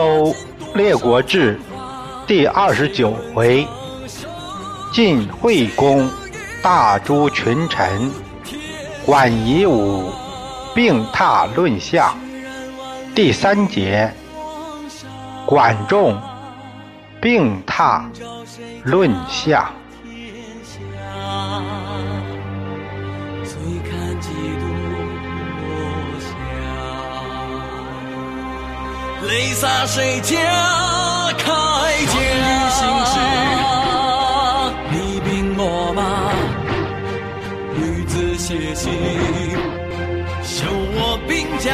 周列国志第二十九回：晋惠公大诛群臣，管夷吾病榻论下。第三节：管仲病榻论下。泪洒谁家铠甲？你兵我马，女子写信，修我兵家。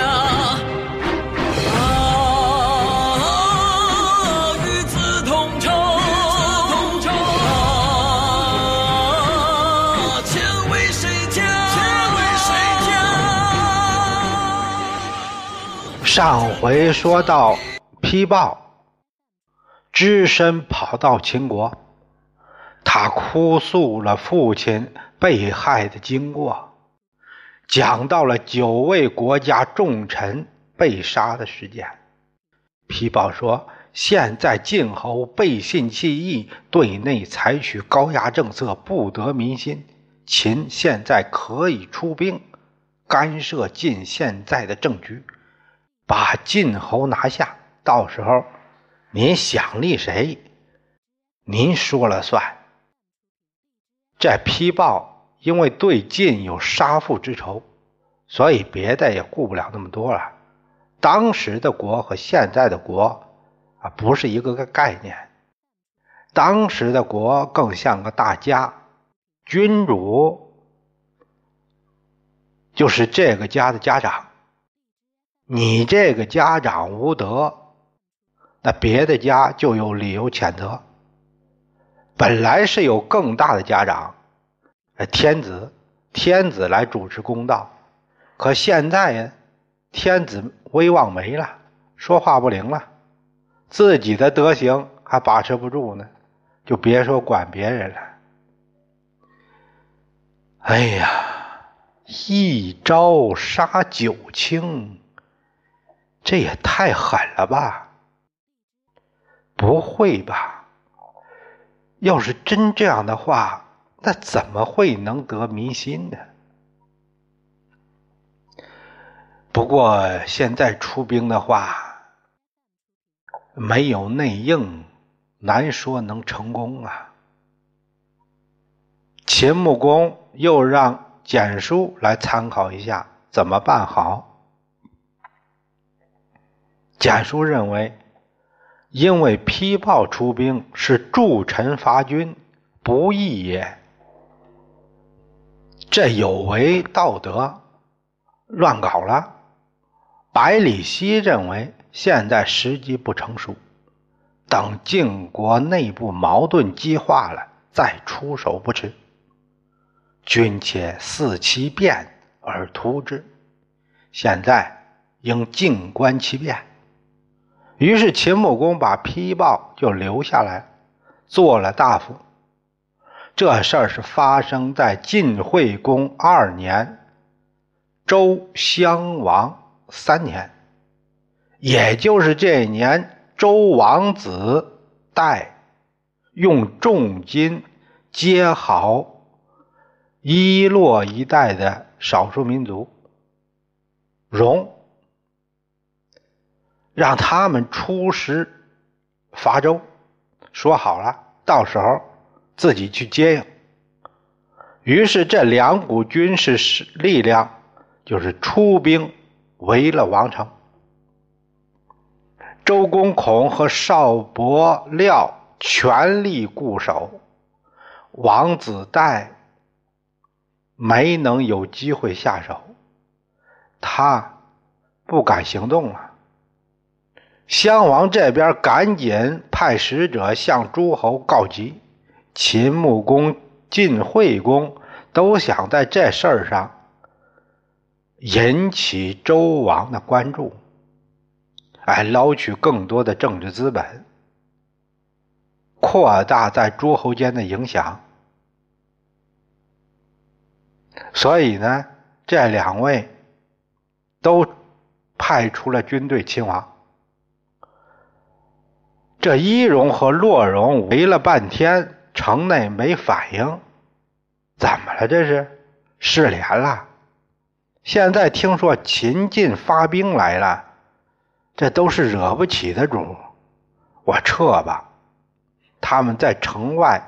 上回说到，丕豹只身跑到秦国，他哭诉了父亲被害的经过，讲到了九位国家重臣被杀的事件。丕豹说：“现在晋侯背信弃义，对内采取高压政策，不得民心。秦现在可以出兵干涉晋现在的政局。”把晋侯拿下，到时候您想立谁，您说了算。这丕豹因为对晋有杀父之仇，所以别的也顾不了那么多了。当时的国和现在的国啊，不是一个个概念。当时的国更像个大家，君主就是这个家的家长。你这个家长无德，那别的家就有理由谴责。本来是有更大的家长，天子，天子来主持公道。可现在呀，天子威望没了，说话不灵了，自己的德行还把持不住呢，就别说管别人了。哎呀，一朝杀九卿。这也太狠了吧！不会吧？要是真这样的话，那怎么会能得民心呢？不过现在出兵的话，没有内应，难说能成功啊。秦穆公又让简书来参考一下，怎么办好？简书认为，因为批报出兵是助臣伐君，不义也，这有违道德，乱搞了。百里奚认为，现在时机不成熟，等晋国内部矛盾激化了再出手不迟。君且伺其变而图之，现在应静观其变。于是秦穆公把丕豹就留下来，做了大夫。这事儿是发生在晋惠公二年，周襄王三年，也就是这年，周王子代用重金接好伊洛一带的少数民族戎。让他们出师伐周，说好了，到时候自己去接应。于是这两股军事力量就是出兵围了王城。周公孔和少伯廖全力固守，王子代没能有机会下手，他不敢行动了。襄王这边赶紧派使者向诸侯告急，秦穆公、晋惠公都想在这事儿上引起周王的关注，哎，捞取更多的政治资本，扩大在诸侯间的影响。所以呢，这两位都派出了军队亲王。这伊荣和洛荣围了半天，城内没反应，怎么了？这是失联了。现在听说秦晋发兵来了，这都是惹不起的主。我撤吧。他们在城外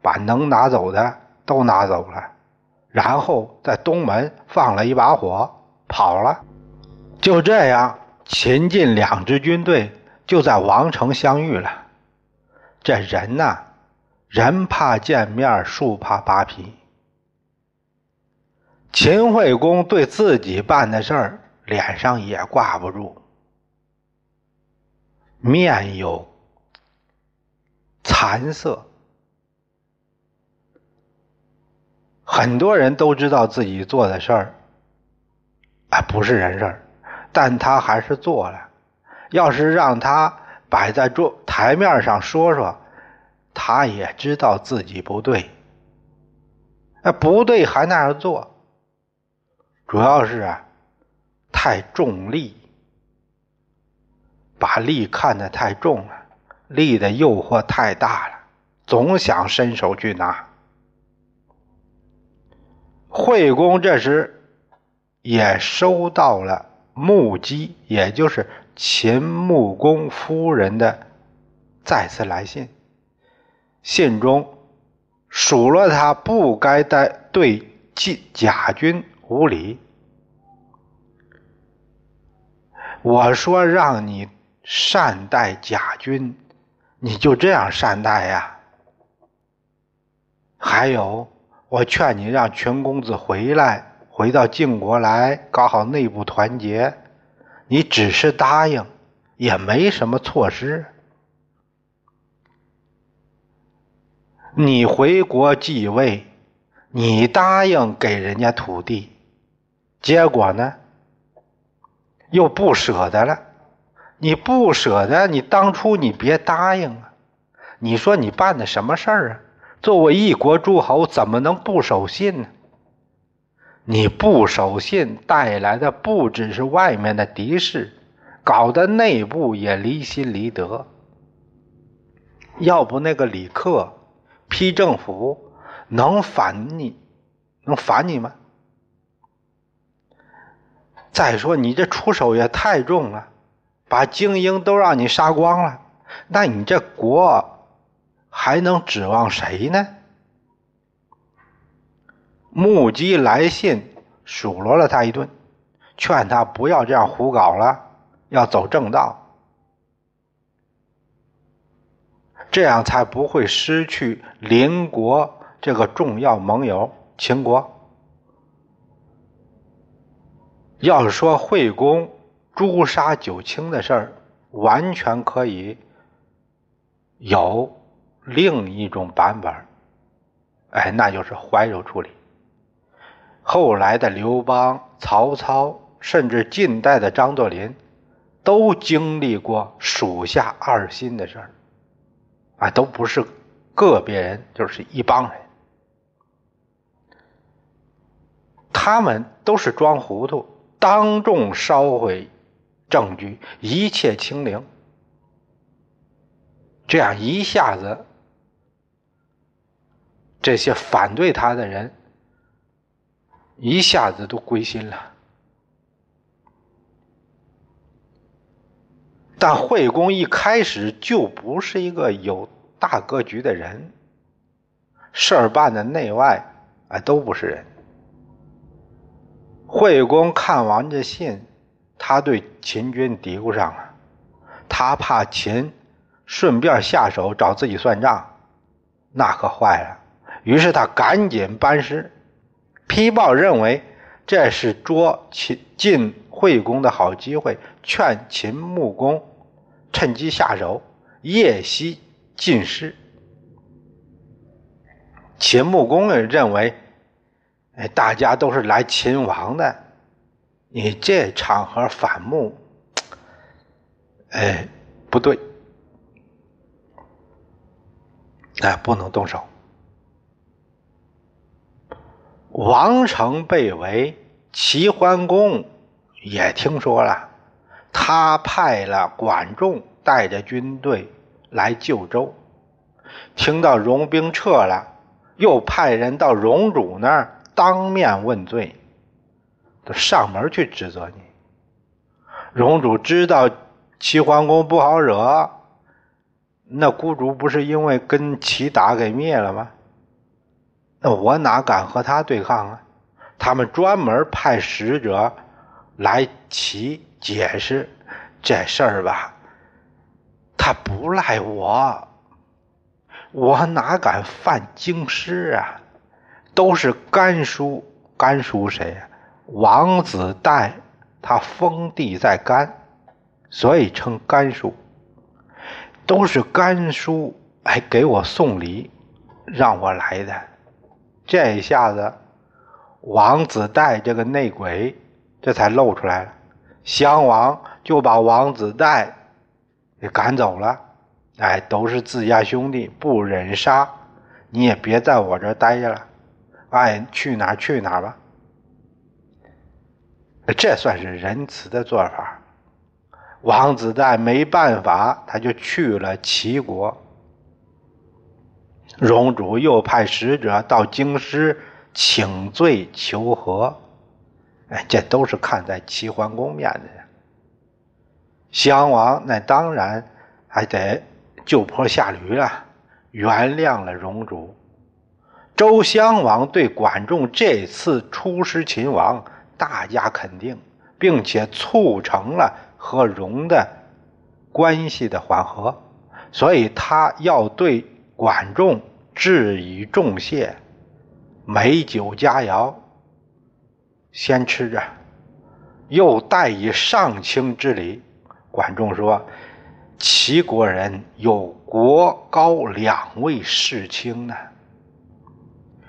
把能拿走的都拿走了，然后在东门放了一把火，跑了。就这样，秦晋两支军队就在王城相遇了。这人呐，人怕见面，树怕扒皮。秦惠公对自己办的事儿脸上也挂不住，面有惭色。很多人都知道自己做的事儿啊不是人事儿，但他还是做了。要是让他摆在桌台面上说说，他也知道自己不对。那不对还那样做。主要是啊，太重利，把利看得太重了，利的诱惑太大了，总想伸手去拿。惠公这时也收到了穆姬，也就是秦穆公夫人的再次来信，信中数落他不该对对贾军。无礼！我说让你善待贾军，你就这样善待呀？还有，我劝你让全公子回来，回到晋国来搞好内部团结。你只是答应，也没什么措施。你回国继位，你答应给人家土地。结果呢，又不舍得了。你不舍得，你当初你别答应啊！你说你办的什么事儿啊？作为一国诸侯，怎么能不守信呢？你不守信带来的不只是外面的敌视，搞得内部也离心离德。要不那个李克批政府能反你，能反你吗？再说你这出手也太重了，把精英都让你杀光了，那你这国还能指望谁呢？目击来信数落了他一顿，劝他不要这样胡搞了，要走正道，这样才不会失去邻国这个重要盟友秦国。要是说惠公诛杀九卿的事儿，完全可以有另一种版本哎，那就是怀柔处理。后来的刘邦、曹操，甚至近代的张作霖，都经历过属下二心的事儿，啊，都不是个别人，就是一帮人，他们都是装糊涂。当众烧毁证据，一切清零。这样一下子，这些反对他的人一下子都归心了。但惠公一开始就不是一个有大格局的人，事儿办的内外啊都不是人。惠公看完这信，他对秦军嘀咕上了，他怕秦顺便下手找自己算账，那可坏了。于是他赶紧班师，批报认为这是捉秦晋惠公的好机会，劝秦穆公趁机下手，夜袭晋师。秦穆公认为。哎，大家都是来秦王的，你这场合反目，哎，不对，哎，不能动手。王城被围，齐桓公也听说了，他派了管仲带着军队来救周。听到戎兵撤了，又派人到荣主那儿当面问罪，都上门去指责你。荣主知道齐桓公不好惹，那孤主不是因为跟齐打给灭了吗？那我哪敢和他对抗啊？他们专门派使者来齐解释这事儿吧，他不赖我，我哪敢犯京师啊？都是甘叔，甘叔谁呀？王子带他封地在甘，所以称甘叔。都是甘叔哎给我送礼，让我来的。这一下子，王子带这个内鬼这才露出来了。襄王就把王子带给赶走了。哎，都是自家兄弟，不忍杀，你也别在我这待着了，爱去哪去哪吧。这算是仁慈的做法。王子带没办法，他就去了齐国。荣主又派使者到京师请罪求和，哎，这都是看在齐桓公面子上。襄王那当然还得就坡下驴了，原谅了荣主。周襄王对管仲这次出师秦王大加肯定，并且促成了和荣的关系的缓和，所以他要对。管仲致以重谢，美酒佳肴先吃着，又待以上卿之礼。管仲说：“齐国人有国高两位世卿呢，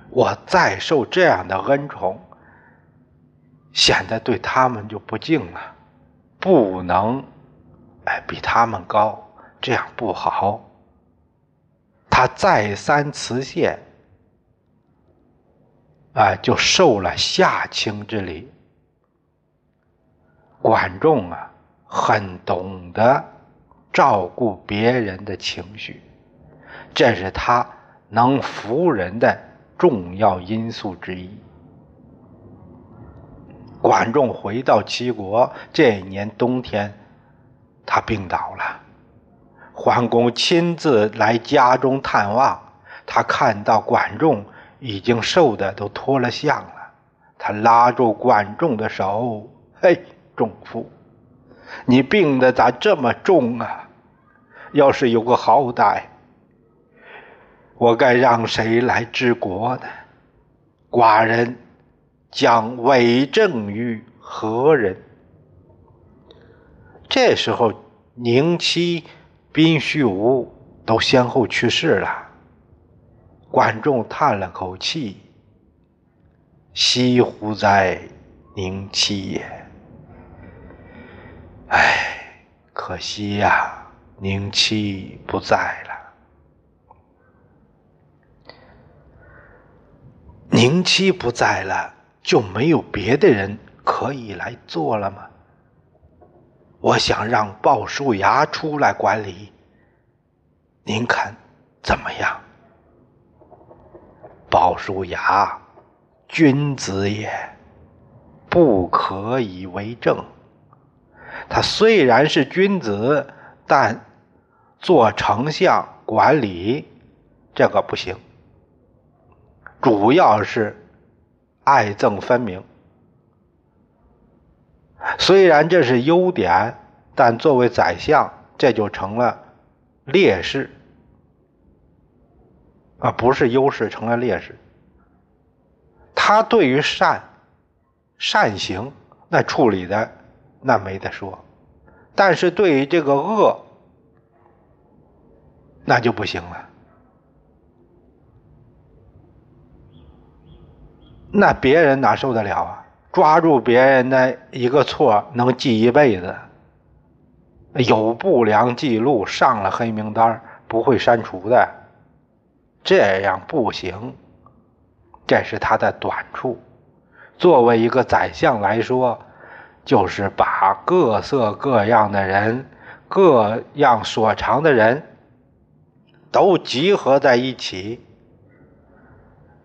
我再受这样的恩宠，显得对他们就不敬了，不能哎比他们高，这样不好。”他再三辞谢，啊，就受了下卿之礼。管仲啊，很懂得照顾别人的情绪，这是他能服人的重要因素之一。管仲回到齐国这一年冬天，他病倒了。桓公亲自来家中探望，他看到管仲已经瘦的都脱了相了，他拉住管仲的手：“嘿，仲父，你病的咋这么重啊？要是有个好歹，我该让谁来治国呢？寡人将委政于何人？”这时候，宁戚。宾虚无都先后去世了，管仲叹了口气：“惜乎哉，宁戚也！哎，可惜呀，宁戚不在了。宁戚不在了，就没有别的人可以来做了吗？”我想让鲍叔牙出来管理，您看怎么样？鲍叔牙，君子也，不可以为政。他虽然是君子，但做丞相管理这个不行。主要是爱憎分明。虽然这是优点，但作为宰相，这就成了劣势啊，不是优势，成了劣势。他对于善善行那处理的那没得说，但是对于这个恶那就不行了，那别人哪受得了啊？抓住别人的一个错能记一辈子，有不良记录上了黑名单不会删除的，这样不行，这是他的短处。作为一个宰相来说，就是把各色各样的人、各样所长的人都集合在一起，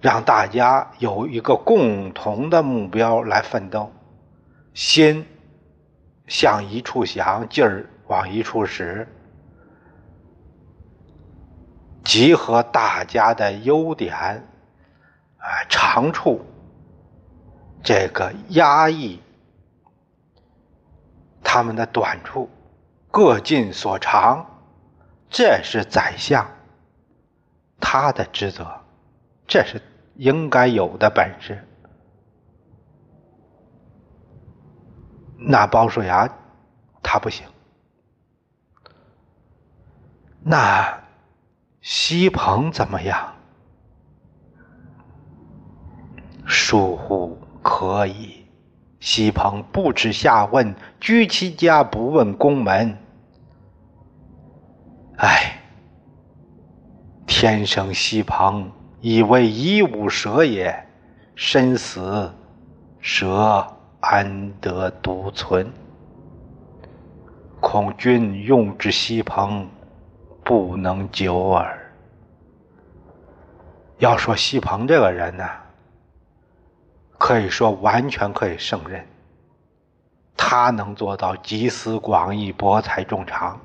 让大家有一个共同的目标来奋斗，心向一处想，劲儿往一处使，集合大家的优点，啊，长处，这个压抑他们的短处，各尽所长，这是宰相。他的职责，这是应该有的本事。那鲍叔牙他不行，那西鹏怎么样？疏忽可以。西鹏不耻下问，居其家不问宫门。唉。天生西鹏，以为一无蛇也。身死，蛇安得独存？恐君用之西鹏，不能久耳。要说西鹏这个人呢，可以说完全可以胜任。他能做到集思广益、博采众长，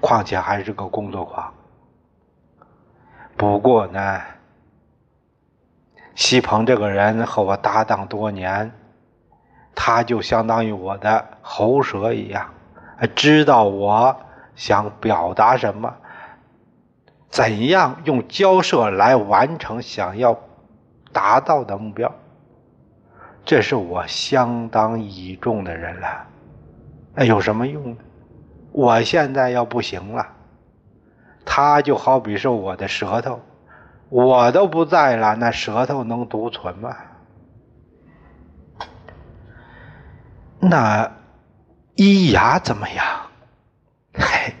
况且还是个工作狂。不过呢，西鹏这个人和我搭档多年，他就相当于我的喉舌一样，知道我想表达什么，怎样用交涉来完成想要达到的目标。这是我相当倚重的人了。那有什么用呢？我现在要不行了。他就好比是我的舌头，我都不在了，那舌头能独存吗？那伊牙怎么样？嘿，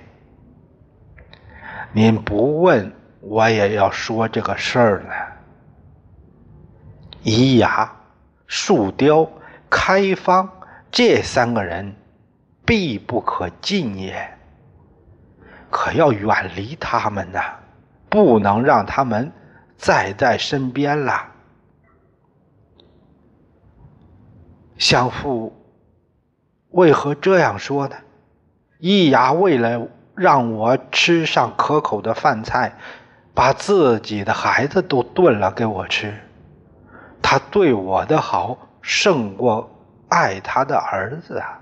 您不问我也要说这个事儿呢。伊牙、树雕、开方这三个人，必不可近也。可要远离他们呐，不能让他们再在身边了。相父为何这样说呢？易牙为了让我吃上可口的饭菜，把自己的孩子都炖了给我吃。他对我的好胜过爱他的儿子啊！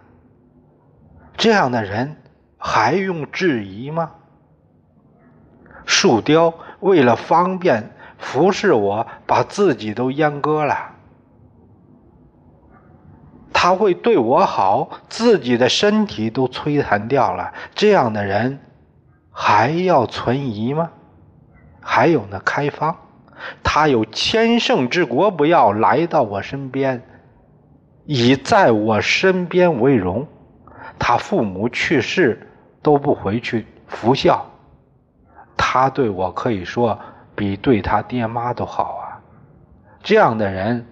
这样的人。还用质疑吗？树雕为了方便服侍我，把自己都阉割了。他会对我好，自己的身体都摧残掉了。这样的人还要存疑吗？还有那开方，他有千乘之国不要，来到我身边，以在我身边为荣。他父母去世。都不回去服孝，他对我可以说比对他爹妈都好啊。这样的人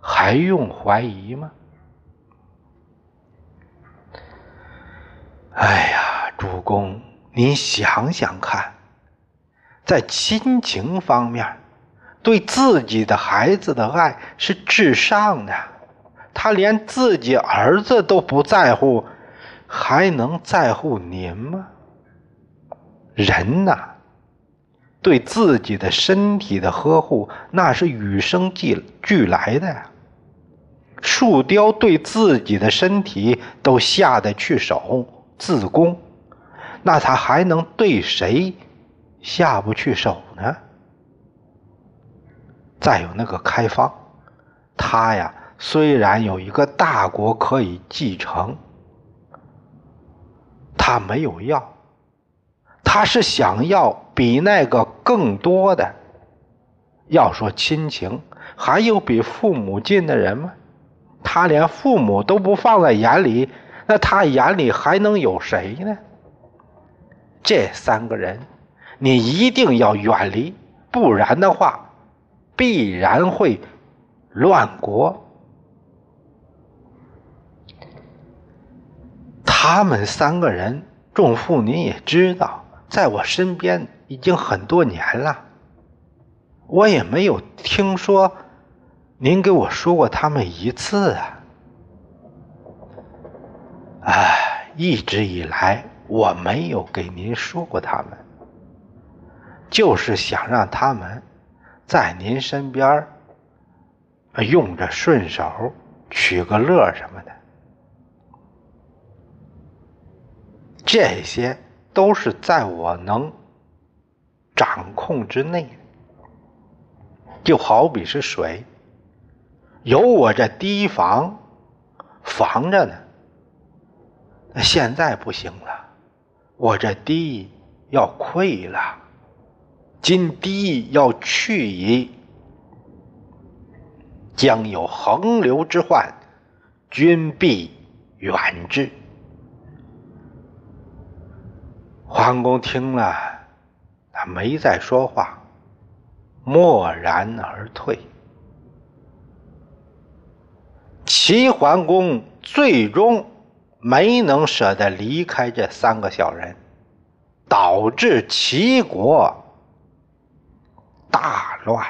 还用怀疑吗？哎呀，主公，您想想看，在亲情方面，对自己的孩子的爱是至上的，他连自己儿子都不在乎。还能在乎您吗？人呐，对自己的身体的呵护，那是与生俱俱来的。树雕对自己的身体都下得去手自宫，那他还能对谁下不去手呢？再有那个开方，他呀，虽然有一个大国可以继承。他没有要，他是想要比那个更多的。要说亲情，还有比父母近的人吗？他连父母都不放在眼里，那他眼里还能有谁呢？这三个人，你一定要远离，不然的话，必然会乱国。他们三个人，众父您也知道，在我身边已经很多年了，我也没有听说您给我说过他们一次啊。哎，一直以来我没有给您说过他们，就是想让他们在您身边用着顺手，取个乐什么的。这些都是在我能掌控之内，就好比是水，有我这堤防防着呢。那现在不行了，我这堤要溃了，今堤要去矣，将有横流之患，君必远之。桓公听了，他没再说话，默然而退。齐桓公最终没能舍得离开这三个小人，导致齐国大乱。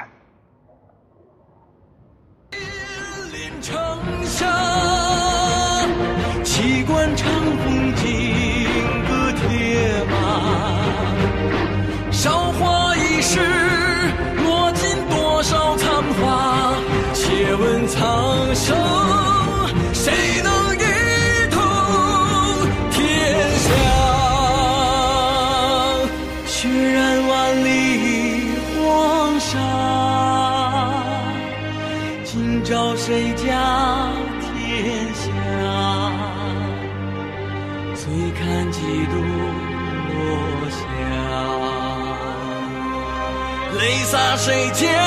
齐关长风。谁见